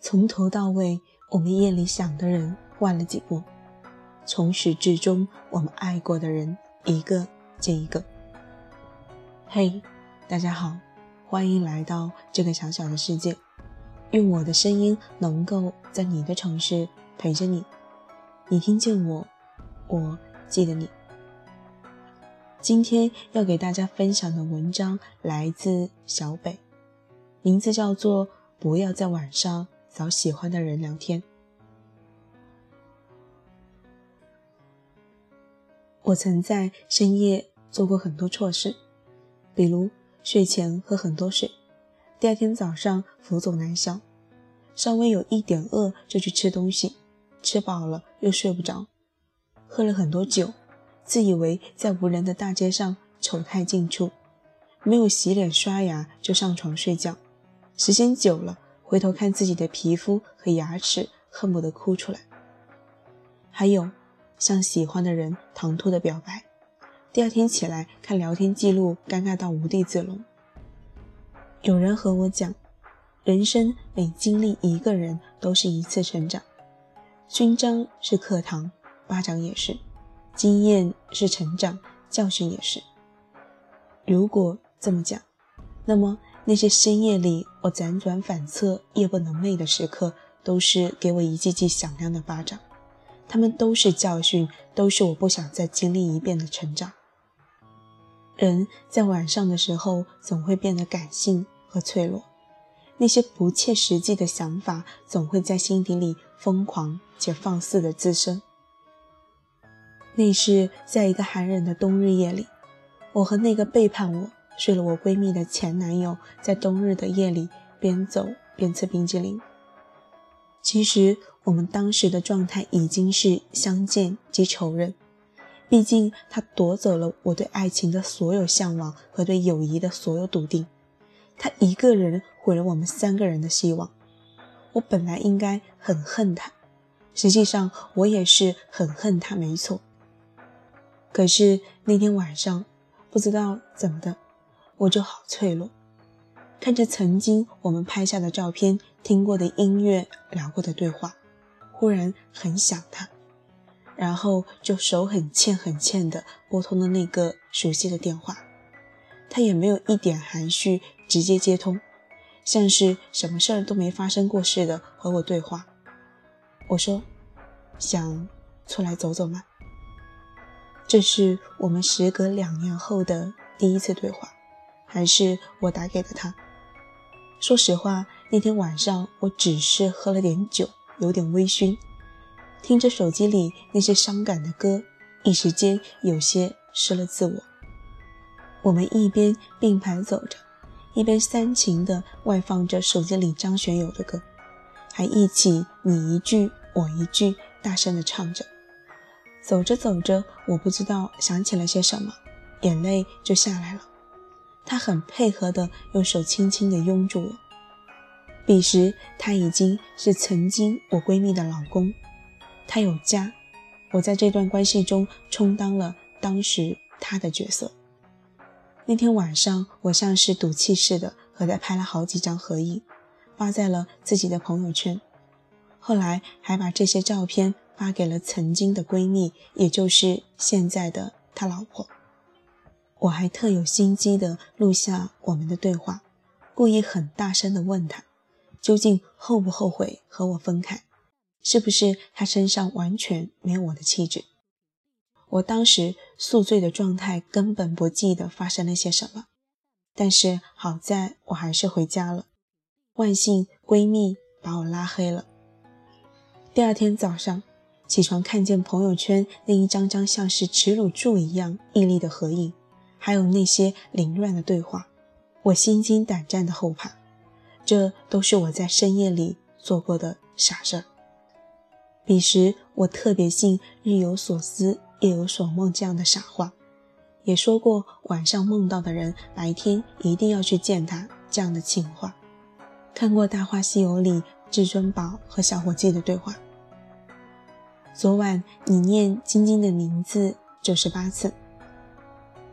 从头到尾，我们夜里想的人换了几步；从始至终，我们爱过的人一个接一个。嘿，大家好，欢迎来到这个小小的世界。用我的声音能够在你的城市陪着你。你听见我，我记得你。今天要给大家分享的文章来自小北，名字叫做《不要在晚上》。找喜欢的人聊天。我曾在深夜做过很多错事，比如睡前喝很多水，第二天早上浮肿难消，稍微有一点饿就去吃东西，吃饱了又睡不着，喝了很多酒，自以为在无人的大街上丑态尽出，没有洗脸刷牙就上床睡觉，时间久了。回头看自己的皮肤和牙齿，恨不得哭出来。还有，向喜欢的人唐突的表白，第二天起来看聊天记录，尴尬到无地自容。有人和我讲，人生每经历一个人，都是一次成长。勋章是课堂，巴掌也是；经验是成长，教训也是。如果这么讲，那么。那些深夜里我辗转反侧、夜不能寐的时刻，都是给我一记记响亮的巴掌。他们都是教训，都是我不想再经历一遍的成长。人在晚上的时候，总会变得感性和脆弱，那些不切实际的想法，总会在心底里疯狂且放肆的滋生。那是在一个寒冷的冬日夜里，我和那个背叛我。睡了我闺蜜的前男友，在冬日的夜里边走边吃冰激凌。其实我们当时的状态已经是相见即仇人，毕竟他夺走了我对爱情的所有向往和对友谊的所有笃定，他一个人毁了我们三个人的希望。我本来应该很恨他，实际上我也是很恨他，没错。可是那天晚上，不知道怎么的。我就好脆弱，看着曾经我们拍下的照片、听过的音乐、聊过的对话，忽然很想他，然后就手很欠很欠的拨通了那个熟悉的电话，他也没有一点含蓄，直接接通，像是什么事儿都没发生过似的和我对话。我说：“想出来走走吗？”这是我们时隔两年后的第一次对话。还是我打给了他。说实话，那天晚上我只是喝了点酒，有点微醺，听着手机里那些伤感的歌，一时间有些失了自我。我们一边并排走着，一边煽情地外放着手机里张学友的歌，还一起你一句我一句大声地唱着。走着走着，我不知道想起了些什么，眼泪就下来了。他很配合的用手轻轻的拥住我。彼时他已经是曾经我闺蜜的老公，他有家，我在这段关系中充当了当时他的角色。那天晚上，我像是赌气似的和他拍了好几张合影，发在了自己的朋友圈。后来还把这些照片发给了曾经的闺蜜，也就是现在的他老婆。我还特有心机的录下我们的对话，故意很大声的问他，究竟后不后悔和我分开？是不是他身上完全没有我的气质？我当时宿醉的状态根本不记得发生了些什么，但是好在我还是回家了。万幸闺蜜把我拉黑了。第二天早上起床，看见朋友圈那一张张像是耻辱柱一样屹立的合影。还有那些凌乱的对话，我心惊胆战的后怕，这都是我在深夜里做过的傻事儿。彼时我特别信“日有所思，夜有所梦”这样的傻话，也说过晚上梦到的人，白天一定要去见他这样的情话。看过《大话西游》里至尊宝和小伙计的对话。昨晚你念晶晶的名字九十八次。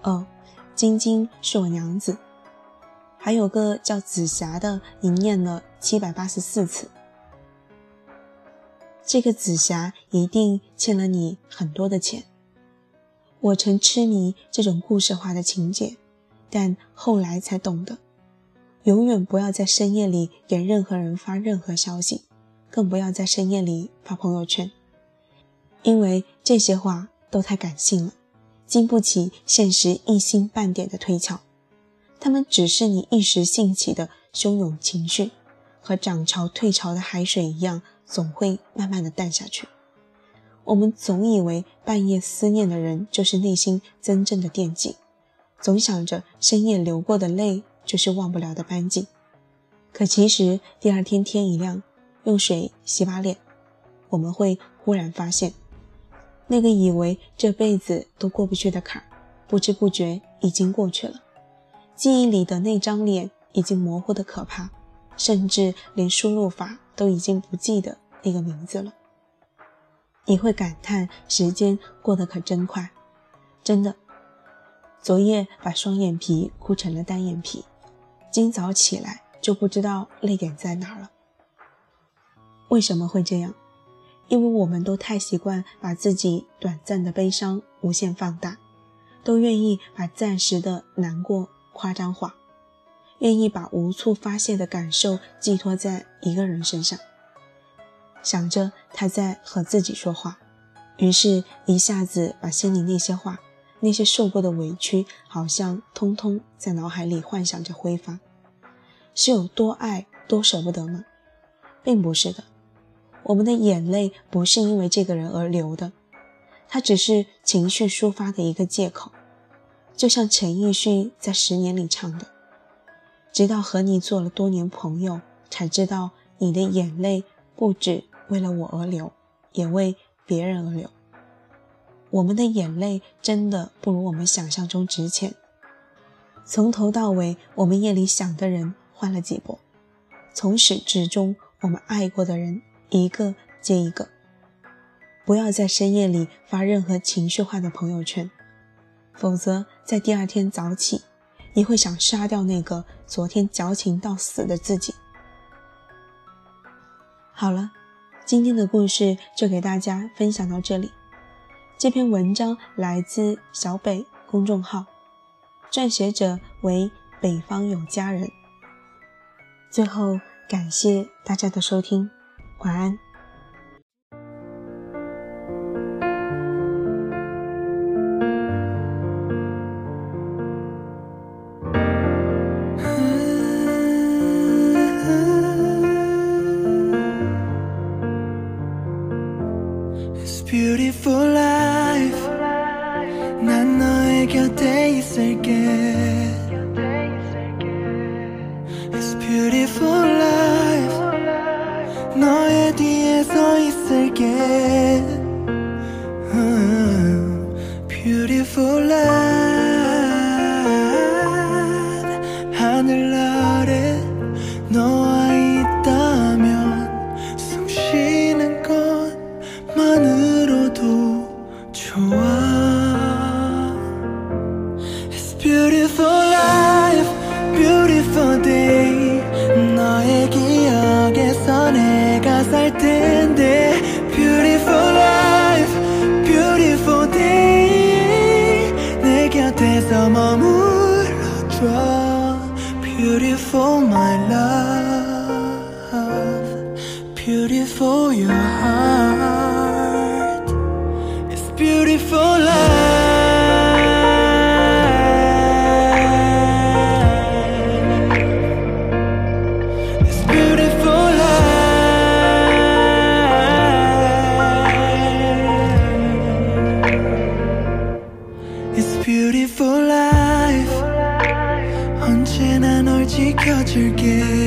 哦，晶晶是我娘子。还有个叫紫霞的，你念了七百八十四次。这个紫霞一定欠了你很多的钱。我曾痴迷这种故事化的情节，但后来才懂得，永远不要在深夜里给任何人发任何消息，更不要在深夜里发朋友圈，因为这些话都太感性了，经不起现实一星半点的推敲。他们只是你一时兴起的汹涌情绪，和涨潮退潮的海水一样，总会慢慢的淡下去。我们总以为半夜思念的人就是内心真正的惦记，总想着深夜流过的泪就是忘不了的斑迹。可其实第二天天一亮，用水洗把脸，我们会忽然发现，那个以为这辈子都过不去的坎，不知不觉已经过去了。记忆里的那张脸已经模糊的可怕，甚至连输入法都已经不记得那个名字了。你会感叹时间过得可真快，真的。昨夜把双眼皮哭成了单眼皮，今早起来就不知道泪点在哪了。为什么会这样？因为我们都太习惯把自己短暂的悲伤无限放大，都愿意把暂时的难过夸张化，愿意把无处发泄的感受寄托在一个人身上。想着他在和自己说话，于是一下子把心里那些话、那些受过的委屈，好像通通在脑海里幻想着挥发。是有多爱、多舍不得吗？并不是的，我们的眼泪不是因为这个人而流的，他只是情绪抒发的一个借口。就像陈奕迅在《十年》里唱的：“直到和你做了多年朋友，才知道你的眼泪不止。”为了我而流，也为别人而流。我们的眼泪真的不如我们想象中值钱。从头到尾，我们夜里想的人换了几波，从始至终，我们爱过的人一个接一个。不要在深夜里发任何情绪化的朋友圈，否则在第二天早起，你会想杀掉那个昨天矫情到死的自己。好了。今天的故事就给大家分享到这里。这篇文章来自小北公众号，撰写者为北方有佳人。最后，感谢大家的收听，晚安。Beautiful life, beautiful day 너의 기억에서 내가 살 텐데 Beautiful life, beautiful day 내 곁에서 머물러줘 Beautiful my love, beautiful you beautiful life 언제나 널 지켜줄게